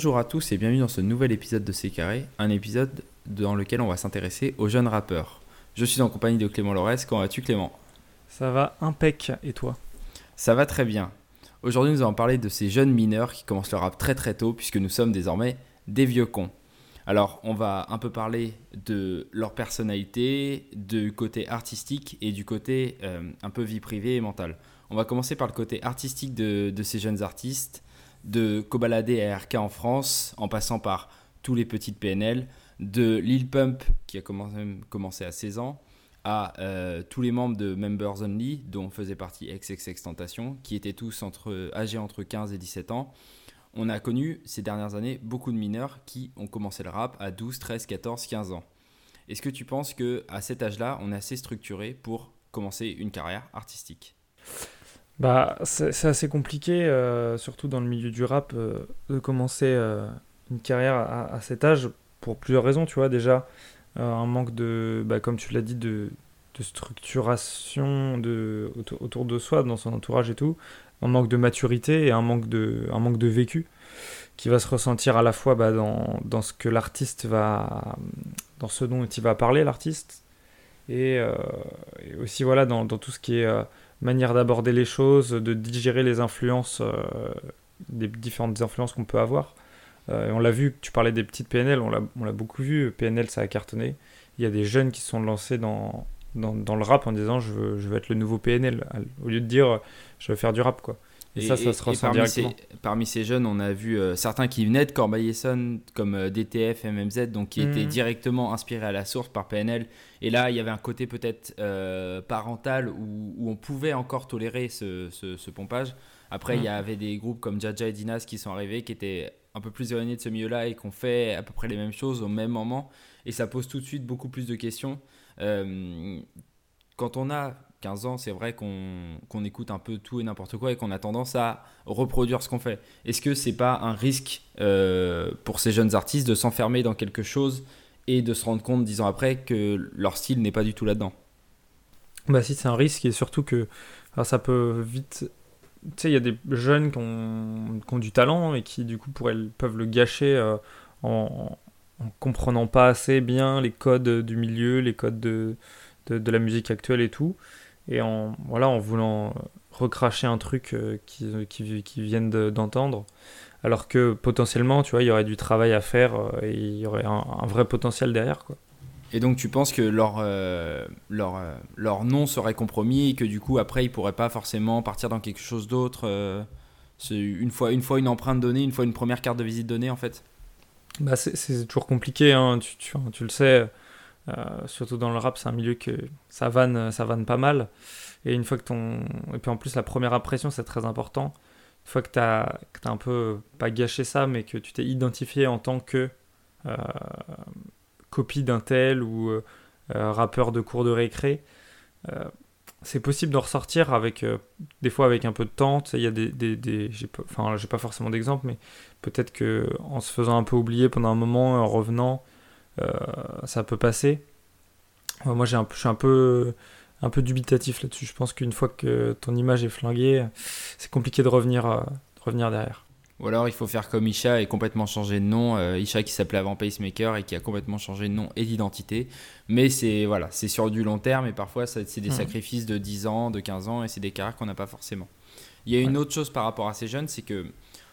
Bonjour à tous et bienvenue dans ce nouvel épisode de C'est Carré, un épisode dans lequel on va s'intéresser aux jeunes rappeurs. Je suis en compagnie de Clément Lorès. Comment vas-tu Clément? Ça va impec et toi? Ça va très bien. Aujourd'hui nous allons parler de ces jeunes mineurs qui commencent le rap très très tôt puisque nous sommes désormais des vieux cons. Alors on va un peu parler de leur personnalité, du côté artistique et du côté euh, un peu vie privée et mentale. On va commencer par le côté artistique de, de ces jeunes artistes de Kobalade à RK en France, en passant par tous les petites PNL, de Lil Pump, qui a commencé, à 16 ans, à euh, tous les membres de Members Only, dont faisait partie XXX Tentation, qui étaient tous âgés entre 15 et 17 ans. On a connu ces dernières années beaucoup de mineurs qui ont commencé le rap à 12, 13, 14, 15 ans. Est-ce que tu penses que à cet âge-là, on est assez structuré pour commencer une carrière artistique? Bah, c'est assez compliqué, euh, surtout dans le milieu du rap, euh, de commencer euh, une carrière à, cet âge pour plusieurs raisons, tu vois. Déjà, un manque de, bah, comme tu l'as dit, de, de structuration autour, de soi, dans son entourage et tout. Un manque de maturité et un manque de, un vécu qui va se ressentir à la fois bah, dans, dans, ce que l'artiste va. dans ce dont il va parler, l'artiste, et, et, aussi voilà, dans, dans, tout ce qui est manière d'aborder les choses, de digérer les influences, euh, des différentes influences qu'on peut avoir. Euh, on l'a vu, tu parlais des petites PNL, on l'a beaucoup vu, PNL ça a cartonné. Il y a des jeunes qui sont lancés dans, dans, dans, le rap en disant je veux, je veux être le nouveau PNL, au lieu de dire je veux faire du rap quoi. Et, ça, ça se ressent parmi directement. Ces, parmi ces jeunes, on a vu euh, certains qui venaient de Corbeil-Essonne, comme DTF, MMZ, donc qui étaient mhm. directement inspirés à la source par PNL. Et là, il y avait un côté peut-être euh, parental où, où, on pouvait encore tolérer ce, ce, pompage. Après, il y mhm. avait des groupes comme Jaja et Dinas qui sont arrivés, qui étaient un peu plus éloignés de ce milieu-là et qui ont fait à peu près les mêmes choses au même moment. Et ça pose tout de suite beaucoup plus de questions. Euh, quand on a 15 ans, c'est vrai qu'on écoute un peu tout et n'importe quoi et qu'on a tendance à reproduire ce qu'on fait. Est-ce que c'est pas un risque euh, pour ces jeunes artistes de s'enfermer dans quelque chose et de se rendre compte dix ans après que leur style n'est pas du tout là-dedans? Bah si, c'est un risque et surtout que ça peut vite... Tu sais, il y a des jeunes qui ont, qui ont, du talent et qui du coup pourraient, peuvent le gâcher euh, en, en comprenant pas assez bien les codes du milieu, les codes de, de, de la musique actuelle et tout et en, voilà, en voulant recracher un truc euh, qu'ils qui, qui viennent d'entendre. alors que potentiellement, tu vois, il y aurait du travail à faire euh, et il y aurait un, vrai potentiel derrière. Quoi. Et donc tu penses que leur, euh, leur, leur nom serait compromis et que du coup après ils pourraient pas forcément partir dans quelque chose d'autre une, fois, une fois une empreinte donnée, une fois une première carte de visite donnée en fait? Bah C'est toujours compliqué, hein, tu, tu, tu, le sais. Euh, surtout dans le rap, c'est un milieu que ça vanne, ça vanne pas mal. Et une fois que ton. Et puis en plus, la première impression, c'est très important. Une fois que tu as, un peu, pas gâché ça, mais que tu t'es identifié en tant que euh, copie d'un tel ou euh, rappeur de cours de récré, c'est possible d'en ressortir avec, des fois avec un peu de temps. Il y a des. des, des j'ai pas, enfin, pas forcément d'exemple, mais peut-être que en se faisant un peu oublier pendant un moment, en revenant, ça peut passer. moi, j'ai un, je suis un peu, un peu dubitatif là-dessus. Je pense qu'une fois que ton image est flinguée, c'est compliqué de revenir, euh, revenir derrière. Ou alors il faut faire comme Isha et complètement changer de nom. Euh, Isha qui s'appelait avant Pacemaker et qui a complètement changé de nom et d'identité. Mais c'est voilà, c'est sur du long terme et parfois c'est des mmh. sacrifices de 10 ans, de 15 ans et c'est des carrières qu'on n'a pas forcément. Il y a une autre chose par rapport à ces jeunes, c'est que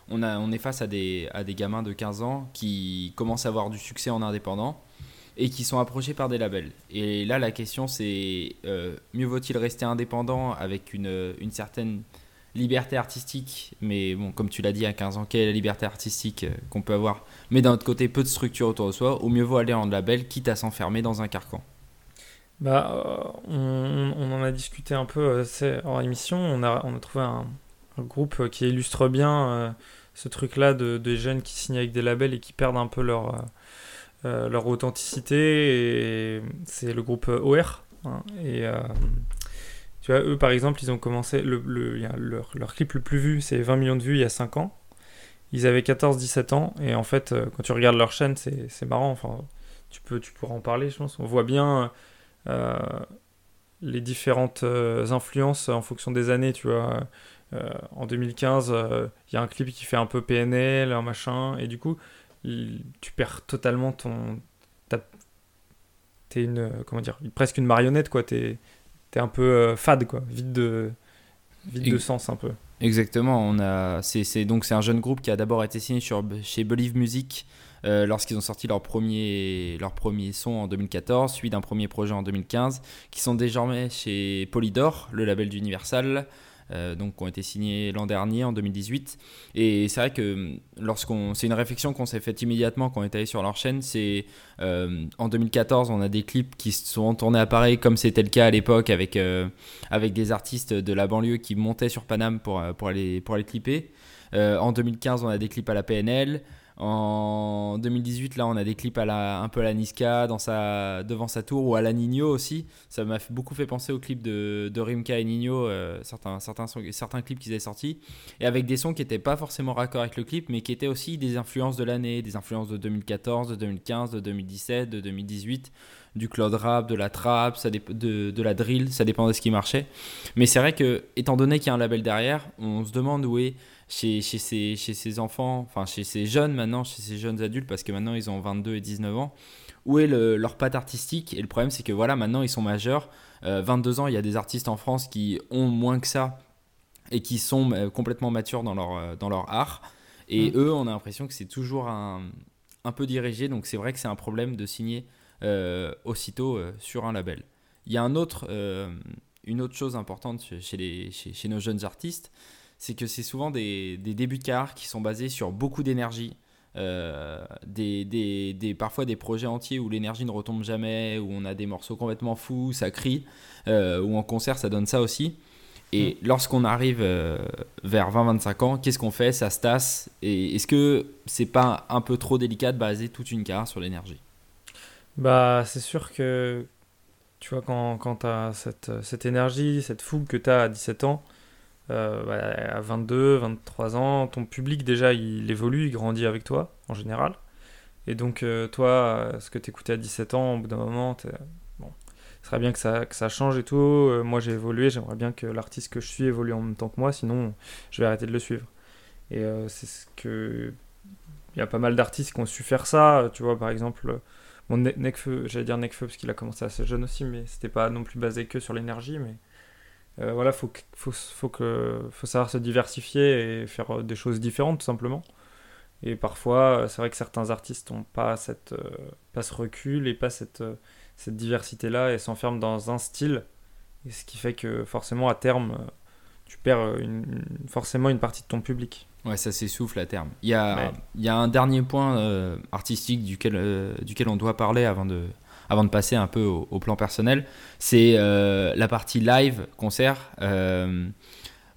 on, est face à des, gamins de 15 ans qui commencent à avoir du succès en indépendant et qui sont approchés par des labels. Et là, la question, c'est euh, mieux vaut-il rester indépendant avec une, certaine liberté artistique, mais bon, comme tu l'as dit à 15 ans, quelle est la liberté artistique euh, qu'on peut avoir, mais d'un autre côté, peu de structure autour de soi, ou mieux vaut aller en label, quitte à s'enfermer dans un carcan. Bah, euh, on, en a discuté un peu en émission, on a, on a trouvé un, groupe qui illustre bien ce truc-là de, jeunes qui signent avec des labels et qui perdent un peu leur, euh, euh, leur authenticité. Et c'est le groupe OR. Hein. et euh, tu vois, eux par exemple, ils ont commencé. Le, le leur, leur, clip le plus vu, c'est 20 millions de vues il y a 5 ans. Ils avaient 14-17 ans. Et en fait, quand tu regardes leur chaîne, c'est marrant. Enfin, tu, peux, tu pourras en parler, je pense. On voit bien. les différentes influences en fonction des années, tu vois en 2015, il y a un clip qui fait un peu PNL, un machin, et du coup, tu perds totalement ton. T'es une. Comment dire Presque une marionnette, quoi. T'es es un peu fade, quoi. Vide de, vide de sens, un peu. Exactement. On a, c'est, donc c'est un jeune groupe qui a d'abord été signé sur, chez Believe Music euh, lorsqu'ils ont sorti leur premier, leur premier son en 2014, suivi d'un premier projet en 2015, qui sont désormais chez Polydor, le label d'Universal. Euh, donc qui ont été signés l'an dernier en 2018 et c'est vrai que lorsqu'on c'est une réflexion qu'on s'est faite immédiatement quand on est allé sur leur chaîne. C'est euh, en 2014 on a des clips qui sont tournés à Paris comme c'était le cas à l'époque avec avec des artistes de la banlieue qui montaient sur Paname pour pour aller pour aller clipper. En 2015 on a des clips à la PNL en 2018, là, on a des clips à la, un peu à la Niska dans sa, devant sa tour ou à la Nino aussi. Ça m'a beaucoup fait penser aux clips de, Rimka et Nino, euh, certains, certains, clips qu'ils avaient sortis. Et avec des sons qui n'étaient pas forcément raccord avec le clip, mais qui étaient aussi des influences de l'année, des influences de 2014, de 2015, de 2017, de 2018 du cloud rap, de la trap, ça de, de, la drill, ça dépend de ce qui marchait. Mais c'est vrai que, étant donné qu'il y a un label derrière, on se demande où est chez, chez, ces, chez ces enfants, enfin chez ces jeunes maintenant, chez ces jeunes adultes, parce que maintenant ils ont 22 et 19 ans, où est leur patte artistique? Et le problème, c'est que voilà, maintenant ils sont majeurs. 22 euh, ans, il y a des artistes en France qui ont moins que ça et qui sont euh, complètement matures dans leur, euh, dans leur art. Et mm. eux, on a l'impression que c'est toujours un, un, peu dirigé. Donc c'est vrai que c'est un problème de signer aussitôt sur un label. Il y a un autre, une autre chose importante chez, les, chez, chez nos jeunes artistes, c'est que c'est souvent des, des, débuts de carrière qui sont basés sur beaucoup d'énergie. Euh, des, des, parfois des projets entiers où l'énergie ne retombe jamais, où on a des morceaux complètement fous, ça crie, euh, ou en concert ça donne ça aussi. Et mm. lorsqu'on arrive euh, vers 20-25 ans, qu'est-ce qu'on fait? Ça se tasse. Et est-ce que c'est pas un peu trop délicat de baser toute une carrière sur l'énergie? Bah, c'est sûr que tu vois, quand, quand tu as cette, cette énergie, cette fougue que tu as à 17 ans, euh, à 22, 23 ans, ton public déjà il évolue, il grandit avec toi en général. Et donc euh, toi, euh, ce que tu écoutais à 17 ans, au bout d'un moment, bon, ce serait bien que ça, change et tout. moi j'ai évolué, j'aimerais bien que l'artiste que je suis évolue en même temps que moi, sinon je vais arrêter de le suivre. Et c'est ce que... Il y a pas mal d'artistes qui ont su faire ça, tu vois, par exemple... Bon, Nekfeu, j'allais dire Nekfeu parce qu'il a commencé assez jeune aussi, mais c'était pas non plus basé que sur l'énergie, mais euh, voilà, faut, faut, faut, que, faut savoir se diversifier et faire euh, des choses différentes tout simplement. Et parfois, euh, c'est vrai que certains artistes n'ont pas, cette, pas ce recul et pas cette, cette diversité-là et s'enferment dans un style. Et ce qui fait que forcément, à terme, tu perds une, forcément une partie de ton public. Ouais, ça s'essouffle à terme. Il y a, il y a un dernier point artistique duquel, duquel on doit parler avant de, avant de passer un peu au, plan personnel, c'est euh, la partie live, concert. Euh,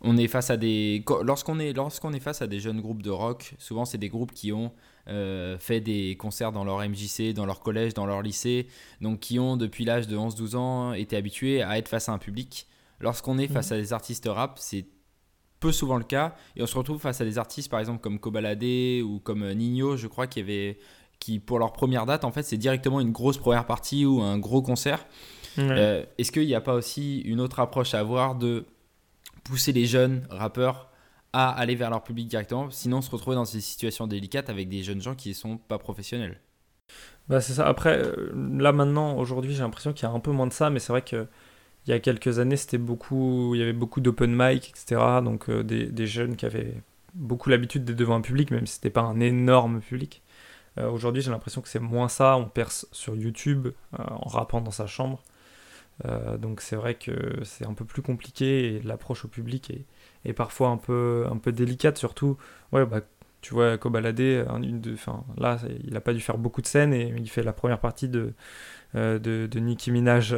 on est face à des lorsqu'on est lorsqu'on est face à des jeunes groupes de rock, souvent c'est des groupes qui ont euh, fait des concerts dans leur MJC, dans leur collège, dans leur lycée, donc qui ont depuis l'âge de 11-12 ans été habitués à être face à un public. Lorsqu'on est face mhm. à des artistes rap, c'est peu souvent le cas et on se retrouve face à des artistes par exemple comme Kobalade ou comme Nino, je crois qui avait qui pour leur première date, en fait, c'est directement une grosse première partie ou un gros concert. Euh, est-ce qu'il n'y a pas aussi une autre approche à avoir de pousser les jeunes rappeurs à aller vers leur public directement, sinon se retrouver dans ces situations délicates avec des jeunes gens qui ne sont pas professionnels? Bah c'est ça. Après, euh, là maintenant, aujourd'hui, j'ai l'impression qu'il y a un peu moins de ça, mais c'est vrai que il y a quelques années, c'était beaucoup, il y avait beaucoup d'open mic, etc. Donc euh, des, des, jeunes qui avaient beaucoup l'habitude d'être devant un public, même si c'était pas un énorme public. Euh, aujourd'hui, j'ai l'impression que c'est moins ça. On perce sur YouTube euh, en rappant dans sa chambre. Euh, donc c'est vrai que c'est un peu plus compliqué et l'approche au public est, parfois un peu, un peu délicate. Surtout, ouais, bah, tu vois, Kobalade, une de, là, il n'a pas dû faire beaucoup de scènes et il fait la première partie de, de, de, Nicki Minaj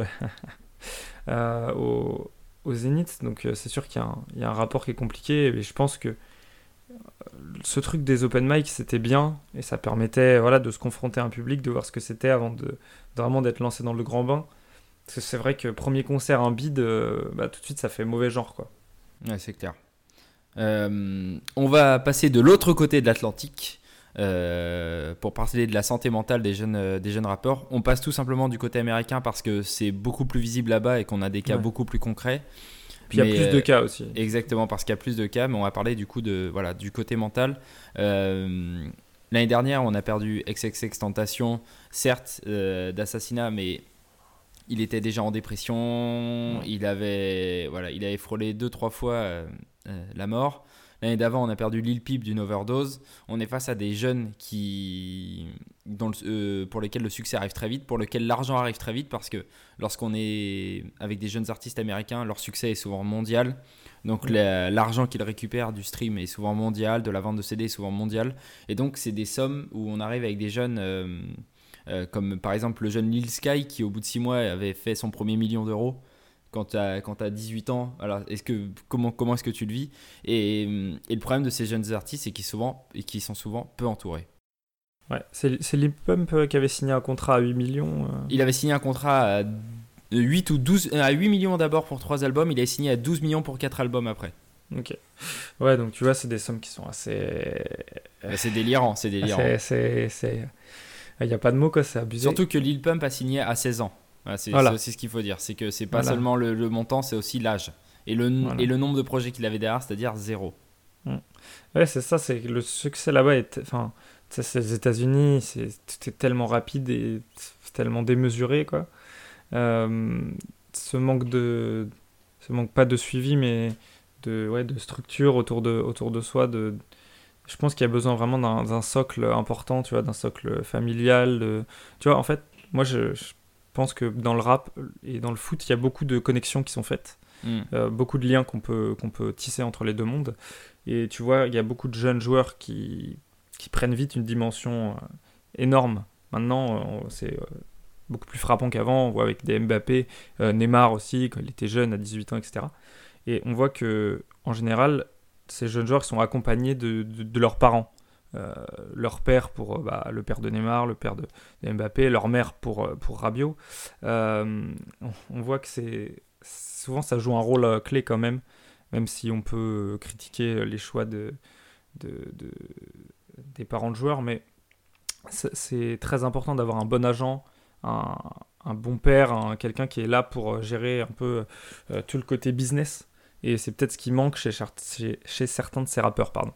au, au Zénith. Donc c'est sûr qu'il y, y, a un rapport qui est compliqué et je pense que ce truc des open mic, c'était bien et ça permettait voilà, de se confronter à un public, de voir ce que c'était avant de, vraiment d'être lancé dans le grand bain. Parce que c'est vrai que premier concert en bide, euh, bah, tout de suite ça fait mauvais genre. quoi. Ouais, c'est clair. Euh, on va passer de l'autre côté de l'Atlantique. Euh, pour parler de la santé mentale des jeunes, des jeunes rappeurs. On passe tout simplement du côté américain parce que c'est beaucoup plus visible là-bas et qu'on a des cas beaucoup plus concrets. Puis il y a plus de cas aussi. Exactement, parce qu'il y a plus de cas, mais on va parler du coup de, voilà, du côté mental. L'année dernière, on a perdu XXX Tentation, certes d'assassinat, mais il était déjà en dépression, il avait, voilà, il avait frôlé deux, trois fois euh, euh, la mort. L'année d'avant, on a perdu Lil Peep d'une overdose. On est face à des jeunes qui, euh, pour lesquels le succès arrive très vite, pour lesquels l'argent arrive très vite, parce que lorsqu'on est avec des jeunes artistes américains, leur succès est souvent mondial. Donc l'argent qu'ils récupèrent du stream est souvent mondial, de la vente de CD est souvent mondial. Et donc c'est des sommes où on arrive avec des jeunes euh, comme par exemple le jeune Lil Sky qui au bout de 6 mois avait fait son premier million d'euros quand tu as, as, 18 ans. Alors, est-ce que, comment, comment est-ce que tu le vis? Et, et, le problème de ces jeunes artistes, c'est qu'ils souvent, et sont souvent peu entourés. Ouais, c'est Lil Pump euh, qui avait signé un contrat à 8 millions. Euh. Il avait signé un contrat à 8 ou 12, à 8 millions d'abord pour 3 albums, il avait signé à 12 millions pour 4 albums après. Ok. Ouais, donc tu vois, c'est des sommes qui sont assez. C'est délirant, c'est délirant. C'est il n'y a pas de mots, quoi, c'est abusé. Surtout que Lil Pump a signé à 16 ans. C'est aussi ce qu'il faut dire. C'est que c'est pas seulement le, montant, c'est aussi l'âge. Et le, et le nombre de projets qu'il avait derrière, c'est-à-dire zéro. Mm. Ouais, c'est ça, c'est le succès là-bas est. Enfin, c'est les États-Unis, c'est tellement rapide et tellement démesuré, quoi. Euh, ce manque de. Ce manque pas de suivi, mais de, ouais, de structure autour de, autour de soi, de, je pense qu'il y a besoin vraiment d'un socle important, tu vois, d'un socle familial. Tu vois, en fait, moi, je, pense que dans le rap et dans le foot, il y a beaucoup de connexions qui sont faites, hmm. euh, beaucoup de liens qu'on peut, qu'on peut tisser entre les deux mondes. Et tu vois, il y a beaucoup de jeunes joueurs qui, qui prennent vite une dimension euh, énorme. Maintenant, euh, c'est beaucoup plus frappant qu'avant. On voit avec des Mbappé, Neymar aussi, quand il était jeune, à 18 ans, etc. Et on voit que, en général, ces jeunes joueurs sont accompagnés de, de, leurs parents. Euh, leur père pour euh, bah, le père de Neymar, le père de, Mbappé, leur mère pour, euh, pour on, voit que c'est souvent ça joue un rôle clé quand même, même si on peut critiquer les choix de, de, des parents de joueurs, mais c'est très important d'avoir un bon agent, un, un bon père, quelqu'un qui est là pour gérer un peu tout le côté business et c'est peut-être ce qui manque chez, chez, certains de ces rappeurs. pardon.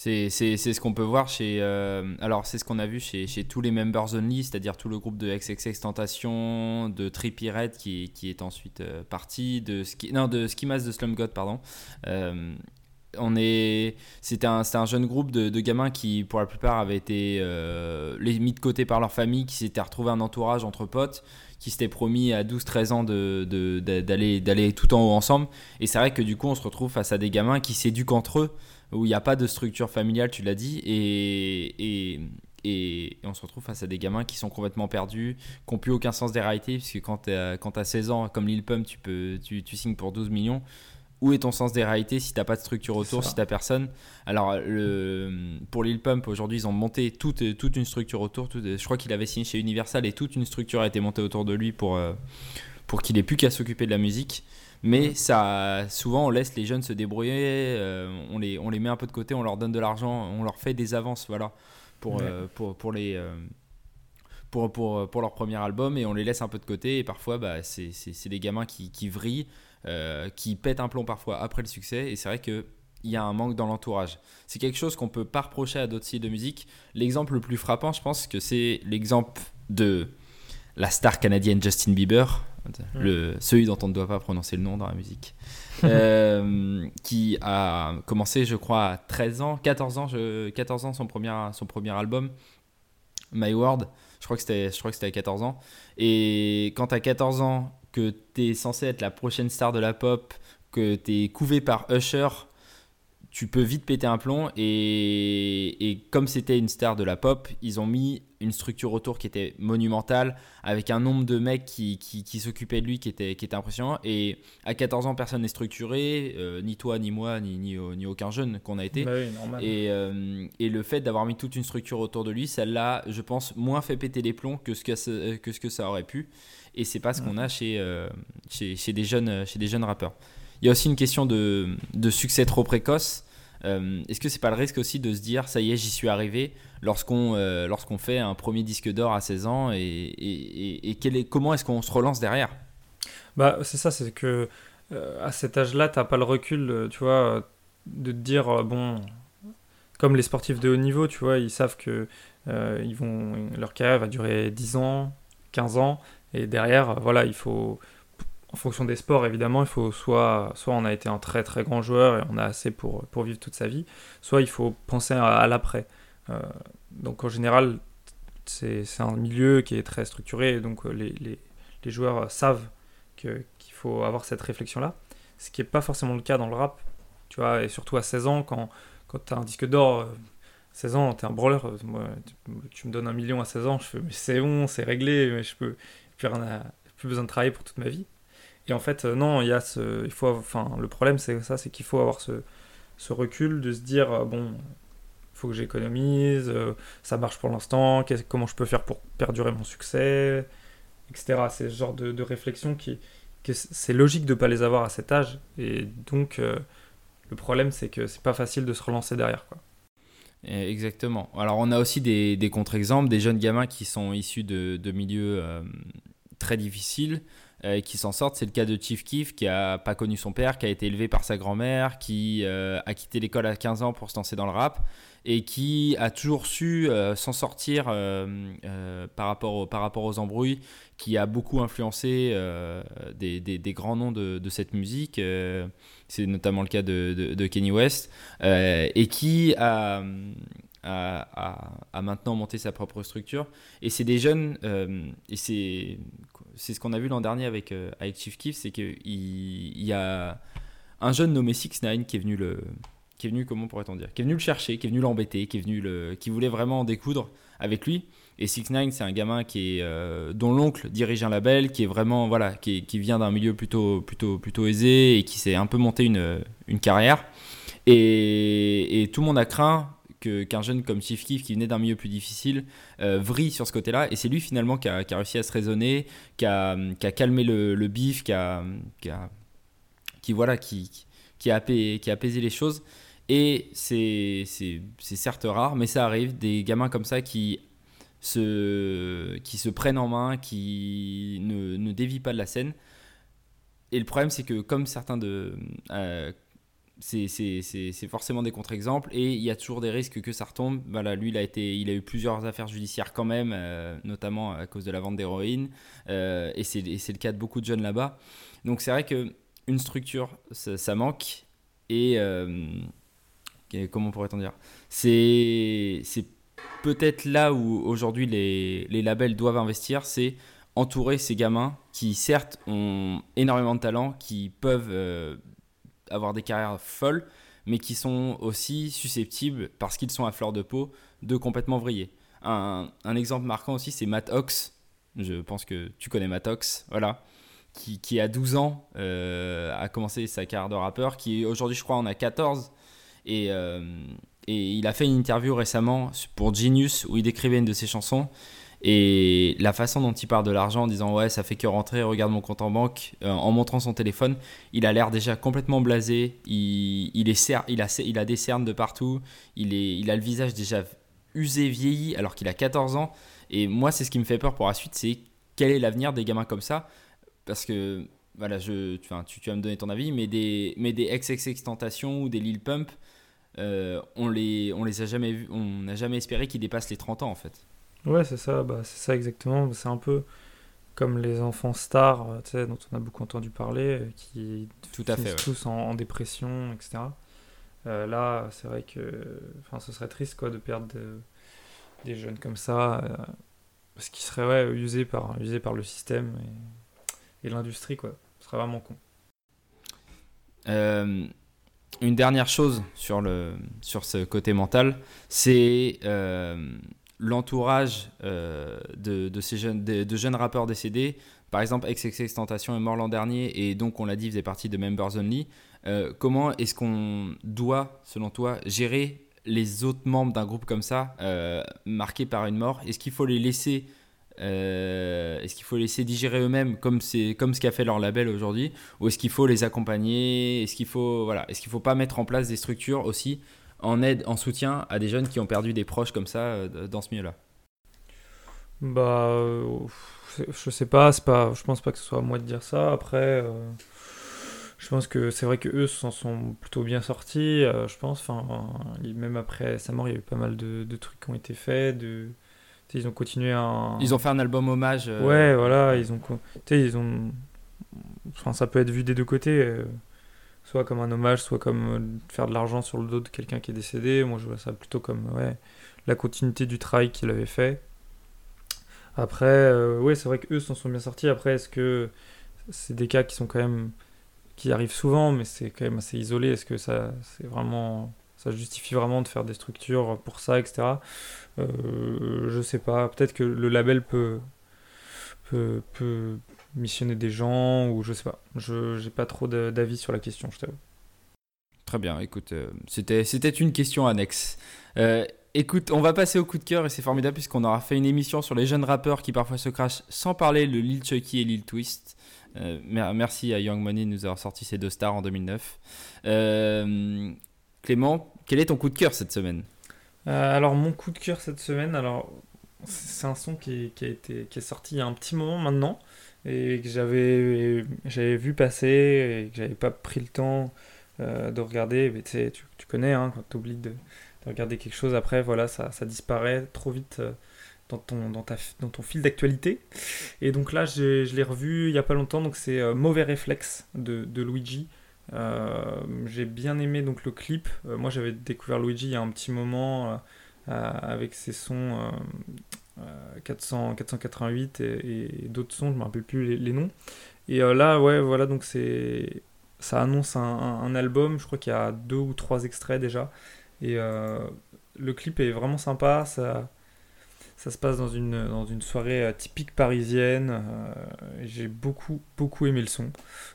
C'est ce qu'on peut voir chez. Euh, alors, c'est ce qu'on a vu chez, chez, tous les members only, c'est-à-dire tout le groupe de XXX Tentation, de Trippie Red qui, est ensuite euh, parti, de, Ski, non, de Ski Mask de Slum God, pardon. Euh, on est, c'était un, un, jeune groupe de, de, gamins qui, pour la plupart, avaient été les mis de côté par leur famille, qui s'étaient retrouvés un entourage entre potes, qui s'était promis à 12-13 ans d'aller de, tout en haut ensemble. Et c'est vrai que du coup, on se retrouve face à des gamins qui s'éduquent entre eux, où il n'y a pas de structure familiale, tu l'as dit, et, et, et, on se retrouve face à des gamins qui sont complètement perdus, qui n'ont plus aucun sens des réalités, puisque quand tu as, 16 ans, comme Lil Pump, tu, peux, tu, tu signes pour 12 millions où est ton sens des réalités si t'as pas de structure autour, si t'as personne? Alors, le, pour Lil Pump, aujourd'hui, ils ont monté toute, toute une structure autour. je crois qu'il avait signé chez Universal et toute une structure a été montée autour de lui pour, euh, pour qu'il ait plus qu'à s'occuper de la musique. Mais ça, souvent, on laisse les jeunes se débrouiller, euh, on, les, on les met un peu de côté, on leur donne de l'argent, on leur fait des avances, voilà, pour, euh, pour, pour les. pour, pour, pour, leur premier album et on les laisse un peu de côté et parfois bah, c'est des gamins qui, qui vrillent qui pète un plomb parfois après le succès. Et c'est vrai qu'il y a un manque dans l'entourage. C'est quelque chose qu'on peut pas reprocher à d'autres styles de musique. L'exemple le plus frappant, je pense que c'est l'exemple de la star canadienne Justin Bieber, le, celui dont on ne doit pas prononcer le nom dans la musique, euh, qui a commencé, je crois, à 13 ans, 14 ans, je, 14 ans son premier, son premier album, My World. Je crois que c'était, je crois que c'était à 14 ans. Et quand tu as 14 ans que tu es censé être la prochaine star de la pop, que tu es couvé par Usher, tu peux vite péter un plomb. Et, et comme c'était une star de la pop, ils ont mis une structure autour qui était monumentale, avec un nombre de mecs qui, qui, s'occupaient de lui qui était, qui était impressionnant. Et à 14 ans, personne n'est structuré, euh, ni toi, ni moi, ni, ni, ni aucun jeune qu'on a été. Bah et, euh, et, le fait d'avoir mis toute une structure autour de lui, ça l'a, je pense, moins fait péter les plombs que ce que, que, ce que ça aurait pu et c'est pas ce qu'on a chez, euh, chez, chez, des jeunes, chez des jeunes rappeurs. Il y a aussi une question de, de succès trop précoce. Euh, est-ce que c'est pas le risque aussi de se dire ça y est, j'y suis arrivé lorsqu'on euh, lorsqu'on fait un premier disque d'or à 16 ans et, et, et quel est, comment est-ce qu'on se relance derrière? Bah, C'est ça, c'est que à cet âge-là, t'as pas le recul, tu vois, de te dire, bon, comme les sportifs de haut niveau, tu vois, ils savent que ils vont, leur carrière va durer 10 ans, 15 ans, et derrière, voilà, il faut en fonction des sports, évidemment, il faut soit, soit on a été un très très grand joueur et on a assez pour, pour vivre toute sa vie, soit il faut penser à, l'après. Euh, donc en général, c'est un milieu qui est très structuré, donc euh, les, les, les joueurs savent qu'il faut avoir cette réflexion-là, ce qui n'est pas forcément le cas dans le rap, tu vois, et surtout à 16 ans, quand, quand tu as un disque d'or, 16 euh, ans, tu es un brawler, moi, tu, me donnes un million à 16 ans, je fais, mais c'est bon, c'est réglé, mais je peux plus, rien plus besoin de travailler pour toute ma vie. Et en fait, euh, non, il y a ce, il faut, enfin, le problème c'est ça, c'est qu'il faut avoir ce, ce, recul de se dire, euh, bon, faut que j'économise, euh, ça marche pour l'instant, comment je peux faire pour perdurer mon succès, etc. C'est ce genre de, réflexion qui, que c'est logique de ne pas les avoir à cet âge. Et donc, le problème c'est que c'est pas facile de se relancer derrière. Exactement. Alors on a aussi des, des contre-exemples, des jeunes gamins qui sont issus de, de milieux très difficiles, euh, qui s'en sortent. C'est le cas de Chief Keef qui a pas connu son père, qui a été élevé par sa grand-mère, qui euh, a quitté l'école à 15 ans pour se lancer dans le rap et qui a toujours su euh, s'en sortir par, rapport par rapport aux embrouilles, qui a beaucoup influencé des, des, grands noms de, de cette musique. c'est notamment le cas de, de Kenny West et qui a à, maintenant monter sa propre structure. Et c'est des jeunes, euh, et c'est, c'est ce qu'on a vu l'an dernier avec, euh, avec Chief Keef, c'est qu'il il y a un jeune nommé Six Nine qui est venu le, qui est venu comment pourrait-on dire, qui est venu le chercher, qui est venu l'embêter, qui est venu le, qui voulait vraiment en découdre avec lui. Et Six Nine, c'est un gamin qui est, euh, dont l'oncle dirige un label, qui est vraiment voilà, qui, qui vient d'un milieu plutôt, plutôt, plutôt aisé et qui s'est un peu monté une, une carrière. Et, tout le monde a craint qu'un jeune comme Chief Keef qui venait d'un milieu plus difficile euh, vrille sur ce côté-là. Et c'est lui finalement qui a, réussi à se raisonner, qui a, calmé le, le bif, qui a, voilà, qui, a apaisé, les choses. Et c'est certes rare, mais ça arrive, des gamins comme ça qui se, qui se prennent en main, qui ne, ne dévient pas de la scène. Et le problème, c'est que comme certains de, euh, c'est forcément des contre-exemples et il y a toujours des risques que ça retombe. Voilà, lui, il a, été, il a eu plusieurs affaires judiciaires quand même, euh, notamment à cause de la vente d'héroïne, euh, et c'est le cas de beaucoup de jeunes là-bas. Donc c'est vrai qu'une structure, ça, manque, et euh, comment pourrait-on dire? C'est peut-être là où aujourd'hui les, les, labels doivent investir, c'est entourer ces gamins qui certes ont énormément de talent, qui peuvent avoir des carrières folles, mais qui sont aussi susceptibles, parce qu'ils sont à fleur de peau, de complètement vriller. Un, exemple marquant aussi, c'est Matt Ox. Je pense que tu connais Matt Ox, voilà. Qui, qui à 12 ans euh, a commencé sa carrière de rappeur, qui aujourd'hui, je crois, en a 14. Et, euh, et il a fait une interview récemment pour Genius où il décrivait une de ses chansons. Et la façon dont il parle de l'argent en disant ouais ça fait que rentrer, regarde mon compte en banque, euh, en montrant son téléphone, il a l'air déjà complètement blasé, il, il, est il, a, il a des cernes de partout, il, est, il a le visage déjà usé, vieilli alors qu'il a 14 ans. Et moi c'est ce qui me fait peur pour la suite, c'est quel est l'avenir des gamins comme ça? Parce que voilà, je, tu, vas me donner ton avis, mais des, mais des XXX Tentation ou des Lil Pump, euh, on les, on les a jamais on n'a jamais espéré qu'ils dépassent les 30 ans en fait. Ouais, c'est ça, bah, c'est ça exactement. C'est un peu comme les enfants stars, euh, tu sais, dont on a beaucoup entendu parler, euh, qui Tout à fait, tous en, dépression, etc. Euh, là, c'est vrai que ce serait triste quoi, de perdre des jeunes comme ça, parce qu'ils seraient ouais, usés, par, usés par le système et, et l'industrie. quoi. Ce serait vraiment con. une dernière chose sur, le, sur ce côté mental, c'est l'entourage euh, de, ces jeunes, rappeurs décédés, par exemple XXX Tentation est mort l'an dernier et donc on l'a dit faisait partie de Members Only. Euh, comment est-ce qu'on doit, selon toi, gérer les autres membres d'un groupe comme ça, euh, marqués par une mort? Est-ce qu'il faut les laisser est-ce qu'il faut laisser digérer eux-mêmes comme c'est comme ce qu'a fait leur label aujourd'hui? Ou est-ce qu'il faut les accompagner? Est-ce qu'il faut voilà est-ce qu'il faut pas mettre en place des structures aussi en aide, en soutien à des jeunes qui ont perdu des proches comme ça euh, dans ce milieu-là Bah, euh, je sais pas, c'est pas, je pense pas que ce soit à moi de dire ça. Après, euh, je pense que c'est vrai que eux s'en sont plutôt bien sortis, euh, je pense. Enfin, même après sa mort, il y a eu pas mal de, de trucs qui ont été faits. De... Ils ont continué à. Ils ont fait un album hommage. euh, Ouais, voilà, ils ont. co- Tu sais, ils ont. Enfin, ça peut être vu des deux côtés. Euh, Soit comme un hommage, soit comme euh, faire de l'argent sur le dos de quelqu'un qui est décédé. Moi, je vois ça plutôt comme ouais, la continuité du travail qu'il avait fait. Après, euh, ouais, c'est vrai qu'eux s'en sont bien sortis. Après, est-ce que c'est des cas qui sont quand même. qui arrivent souvent, mais c'est quand même assez isolé? Est-ce que ça, c'est vraiment. ça justifie vraiment de faire des structures pour ça, etc. Euh, je sais pas. Peut-être que le label peut, peut missionner des gens ou je sais pas. Je j'ai pas trop d'avis sur la question, je t'avoue. Très bien, écoute, euh, c'était, une question annexe. Euh, écoute, on va passer au coup de cœur et c'est formidable puisqu'on aura fait une émission sur les jeunes rappeurs qui parfois se crachent sans parler le Lil Chucky et Lil Twist. Euh, mer- merci à Young Money de nous avoir sorti ces deux stars en 2009. Euh, Clément, quel est ton coup de cœur cette semaine? Alors mon coup de cœur cette semaine, alors c'est c'est un son qui, est- qui a été qui est sorti il y a un petit moment maintenant et que j'avais j'avais vu passer et que j'avais pas pris le temps euh, de regarder. Mais tu tu, connais hein, quand tu de, de regarder quelque chose après, voilà, ça, ça disparaît trop vite euh, dans ton dans ta dans ton fil d'actualité. Et donc là, je l'ai revu il y a pas longtemps. Donc c'est euh, Mauvais réflexe de, de Luigi. J'ai bien aimé donc le clip. Moi, j'avais découvert Luigi il y a un petit moment avec ses sons 400, 488 et, et d'autres sons, je me rappelle plus les, noms. Et euh, là, ouais, voilà, donc c'est ça annonce un album. Je crois qu'il y a deux ou trois extraits déjà. Et euh, le clip est vraiment sympa. Ça, ça se passe dans une, dans une soirée euh, typique parisienne. euh, J'ai beaucoup, beaucoup aimé le son.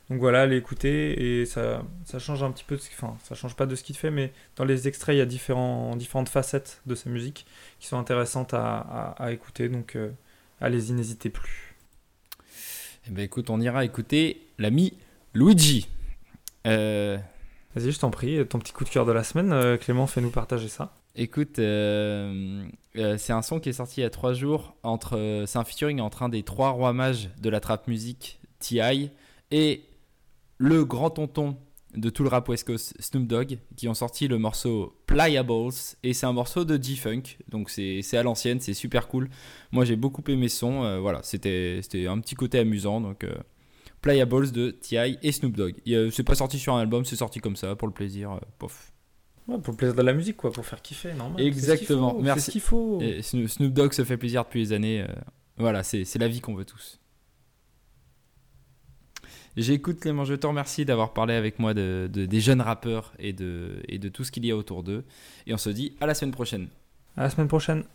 Donc voilà, allez écouter. Et ça, ça change un petit peu de ce Enfin, ça change pas de ce qu'il fait, mais dans les extraits, il y a différents, différentes facettes de sa musique qui sont intéressantes à, à- à écouter. Donc euh, allez-y, n'hésitez plus. Eh ben, écoute, on ira écouter l'ami Luigi. Euh, Vas-y, je t'en prie, ton petit coup de cœur de la semaine, Clément, fais-nous partager ça. Écoute, euh, euh, c'est un son qui est sorti il y a trois jours. Entre, euh, c'est un featuring entre un des trois rois mages de la trap musique, T.I. et le grand tonton de tout le rap West Coast, Snoop Dogg, qui ont sorti le morceau Pliables. Et c'est un morceau de G-Funk, donc c'est à l'ancienne, c'est super cool. Moi j'ai beaucoup aimé son, euh, voilà, c'était c'était un petit côté amusant. Donc Pliables de T.I. et Snoop Dogg. C'est pas sorti sur un album, c'est sorti comme ça, pour le plaisir. pof. Ouais, pour le plaisir de la musique, quoi, pour faire kiffer, normal. Exactement, ce faut, merci. C'est ce qu'il faut. Et Snoop Dogg se fait plaisir depuis les années. euh, voilà, c'est c'est la vie qu'on veut tous. J'écoute Clément, je te remercie d'avoir parlé avec moi de, de- des jeunes rappeurs et de, et de tout ce qu'il y a autour d'eux. Et on se dit à la semaine prochaine. À la semaine prochaine.